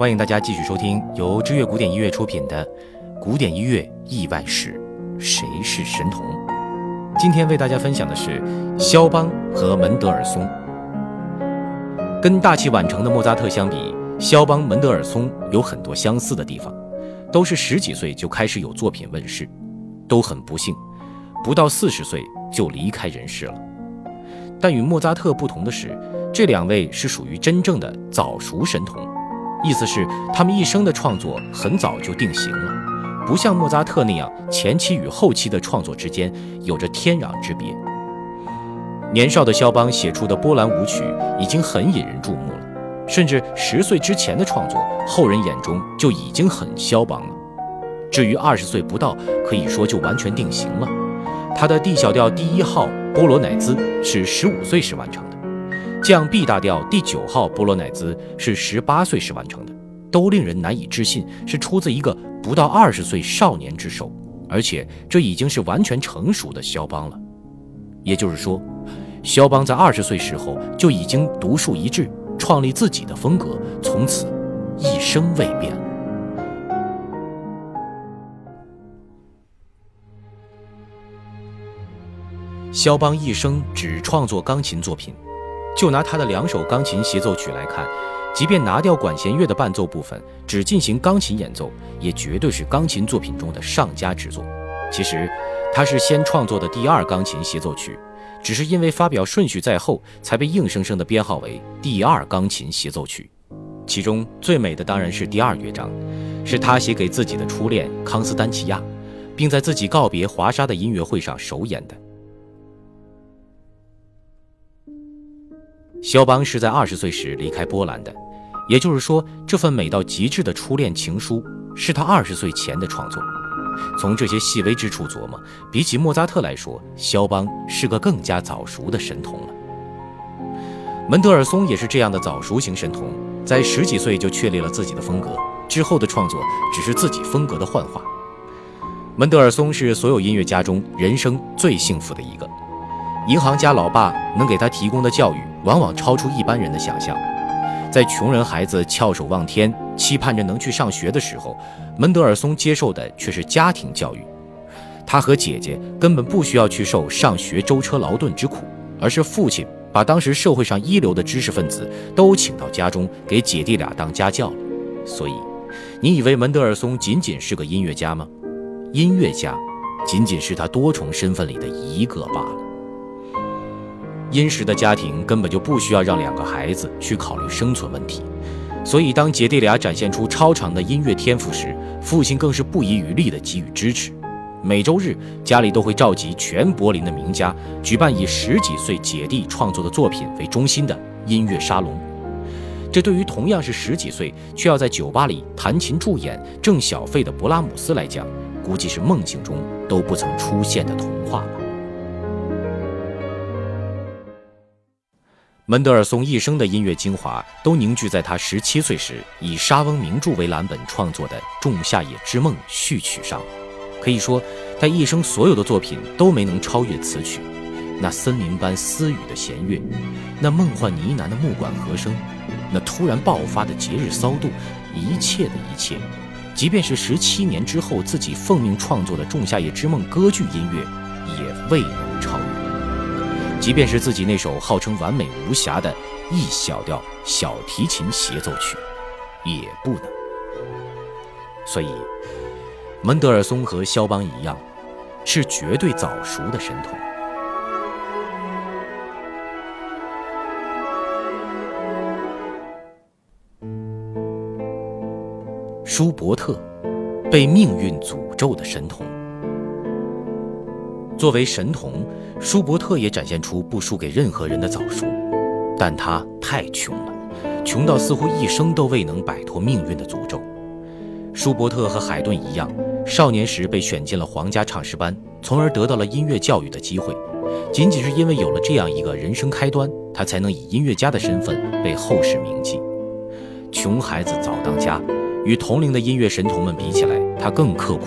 欢迎大家继续收听由知乐古典音乐出品的《古典音乐意外史》，谁是神童？今天为大家分享的是肖邦和门德尔松。跟大器晚成的莫扎特相比，肖邦、门德尔松有很多相似的地方，都是十几岁就开始有作品问世，都很不幸，不到四十岁就离开人世了。但与莫扎特不同的是，这两位是属于真正的早熟神童。意思是，他们一生的创作很早就定型了，不像莫扎特那样前期与后期的创作之间有着天壤之别。年少的肖邦写出的波兰舞曲已经很引人注目了，甚至十岁之前的创作，后人眼中就已经很肖邦了。至于二十岁不到，可以说就完全定型了。他的 D 小调第一号波罗乃兹是十五岁时完成。降 B 大调第九号波罗乃兹是十八岁时完成的，都令人难以置信是出自一个不到二十岁少年之手，而且这已经是完全成熟的肖邦了。也就是说，肖邦在二十岁时候就已经独树一帜，创立自己的风格，从此一生未变。肖邦一生只创作钢琴作品。就拿他的两首钢琴协奏曲来看，即便拿掉管弦乐的伴奏部分，只进行钢琴演奏，也绝对是钢琴作品中的上佳之作。其实，他是先创作的第二钢琴协奏曲，只是因为发表顺序在后，才被硬生生的编号为第二钢琴协奏曲。其中最美的当然是第二乐章，是他写给自己的初恋康斯丹奇亚，并在自己告别华沙的音乐会上首演的。肖邦是在二十岁时离开波兰的，也就是说，这份美到极致的初恋情书是他二十岁前的创作。从这些细微之处琢磨，比起莫扎特来说，肖邦是个更加早熟的神童了。门德尔松也是这样的早熟型神童，在十几岁就确立了自己的风格，之后的创作只是自己风格的幻化。门德尔松是所有音乐家中人生最幸福的一个。银行家老爸能给他提供的教育，往往超出一般人的想象。在穷人孩子翘首望天，期盼着能去上学的时候，门德尔松接受的却是家庭教育。他和姐姐根本不需要去受上学舟车劳顿之苦，而是父亲把当时社会上一流的知识分子都请到家中，给姐弟俩当家教了。所以，你以为门德尔松仅仅是个音乐家吗？音乐家，仅仅是他多重身份里的一个罢了。殷实的家庭根本就不需要让两个孩子去考虑生存问题，所以当姐弟俩展现出超长的音乐天赋时，父亲更是不遗余力地给予支持。每周日，家里都会召集全柏林的名家，举办以十几岁姐弟创作的作品为中心的音乐沙龙。这对于同样是十几岁却要在酒吧里弹琴助演挣小费的勃拉姆斯来讲，估计是梦境中都不曾出现的童话吧。门德尔松一生的音乐精华都凝聚在他十七岁时以莎翁名著为蓝本创作的《仲夏夜之梦》序曲上。可以说，他一生所有的作品都没能超越此曲。那森林般私语的弦乐，那梦幻呢喃的木管和声，那突然爆发的节日骚动，一切的一切，即便是十七年之后自己奉命创作的《仲夏夜之梦》歌剧音乐，也未能超越。即便是自己那首号称完美无瑕的 E 小调小提琴协奏曲，也不能。所以，门德尔松和肖邦一样，是绝对早熟的神童。舒伯特，被命运诅咒的神童。作为神童，舒伯特也展现出不输给任何人的早熟，但他太穷了，穷到似乎一生都未能摆脱命运的诅咒。舒伯特和海顿一样，少年时被选进了皇家唱诗班，从而得到了音乐教育的机会。仅仅是因为有了这样一个人生开端，他才能以音乐家的身份被后世铭记。穷孩子早当家，与同龄的音乐神童们比起来，他更刻苦。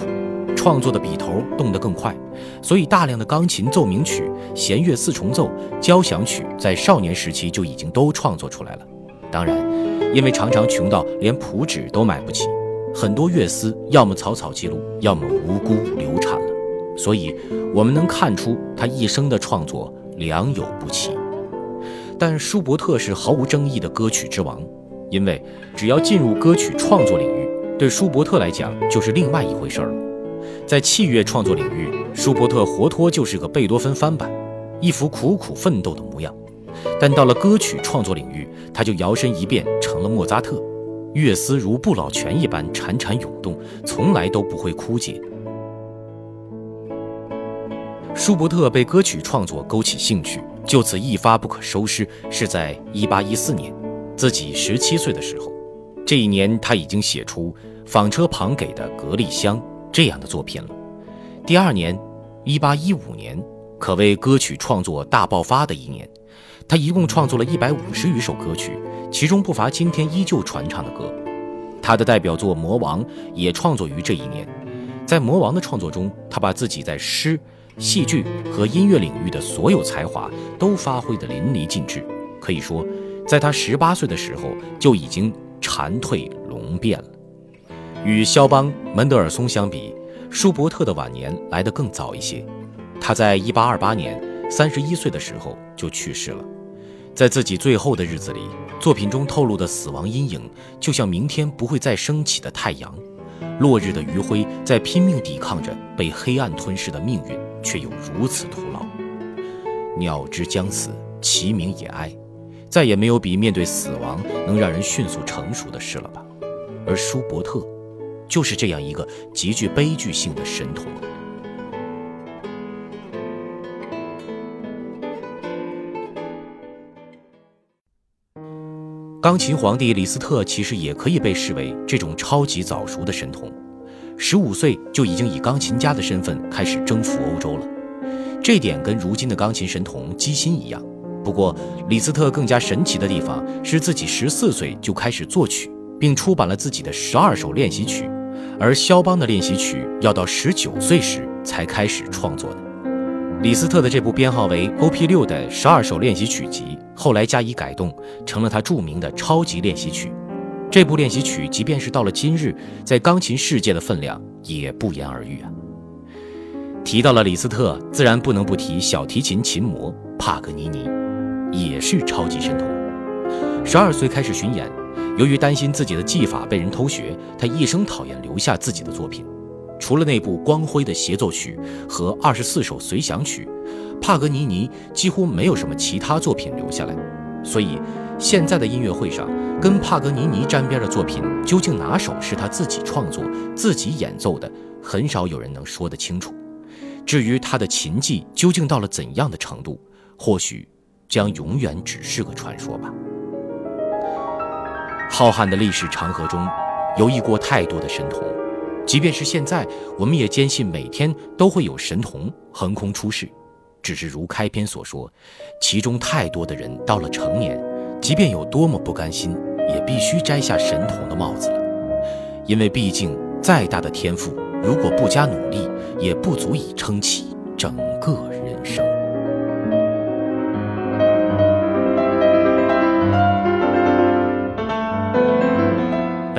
创作的笔头动得更快，所以大量的钢琴奏鸣曲、弦乐四重奏、交响曲在少年时期就已经都创作出来了。当然，因为常常穷到连谱纸都买不起，很多乐思要么草草记录，要么无辜流产了。所以，我们能看出他一生的创作良莠不齐。但舒伯特是毫无争议的歌曲之王，因为只要进入歌曲创作领域，对舒伯特来讲就是另外一回事了。在器乐创作领域，舒伯特活脱就是个贝多芬翻版，一副苦苦奋斗的模样。但到了歌曲创作领域，他就摇身一变成了莫扎特，乐思如不老泉一般潺潺涌动，从来都不会枯竭。舒伯特被歌曲创作勾起兴趣，就此一发不可收拾，是在1814年，自己十七岁的时候。这一年，他已经写出《纺车旁给的格丽香》。这样的作品了。第二年，一八一五年，可谓歌曲创作大爆发的一年。他一共创作了一百五十余首歌曲，其中不乏今天依旧传唱的歌。他的代表作《魔王》也创作于这一年。在《魔王》的创作中，他把自己在诗、戏剧和音乐领域的所有才华都发挥得淋漓尽致。可以说，在他十八岁的时候就已经蝉蜕龙变了。与肖邦、门德尔松相比，舒伯特的晚年来得更早一些。他在1828年31岁的时候就去世了。在自己最后的日子里，作品中透露的死亡阴影，就像明天不会再升起的太阳，落日的余晖在拼命抵抗着被黑暗吞噬的命运，却又如此徒劳。鸟之将死，其鸣也哀。再也没有比面对死亡能让人迅速成熟的事了吧？而舒伯特。就是这样一个极具悲剧性的神童。钢琴皇帝李斯特其实也可以被视为这种超级早熟的神童，十五岁就已经以钢琴家的身份开始征服欧洲了。这点跟如今的钢琴神童基辛一样。不过，李斯特更加神奇的地方是自己十四岁就开始作曲，并出版了自己的十二首练习曲。而肖邦的练习曲要到十九岁时才开始创作的。李斯特的这部编号为 O.P. 六的十二首练习曲集，后来加以改动，成了他著名的超级练习曲。这部练习曲，即便是到了今日，在钢琴世界的分量也不言而喻啊。提到了李斯特，自然不能不提小提琴琴魔帕格尼尼，也是超级神童。十二岁开始巡演。由于担心自己的技法被人偷学，他一生讨厌留下自己的作品。除了那部光辉的协奏曲和二十四首随想曲，帕格尼尼几乎没有什么其他作品留下来。所以，现在的音乐会上跟帕格尼尼沾边的作品究竟哪首是他自己创作、自己演奏的，很少有人能说得清楚。至于他的琴技究竟到了怎样的程度，或许将永远只是个传说吧。浩瀚的历史长河中，游弋过太多的神童，即便是现在，我们也坚信每天都会有神童横空出世。只是如开篇所说，其中太多的人到了成年，即便有多么不甘心，也必须摘下神童的帽子了。因为毕竟，再大的天赋，如果不加努力，也不足以撑起整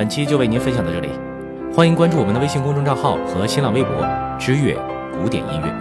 本期就为您分享到这里，欢迎关注我们的微信公众账号和新浪微博“知乐古典音乐”。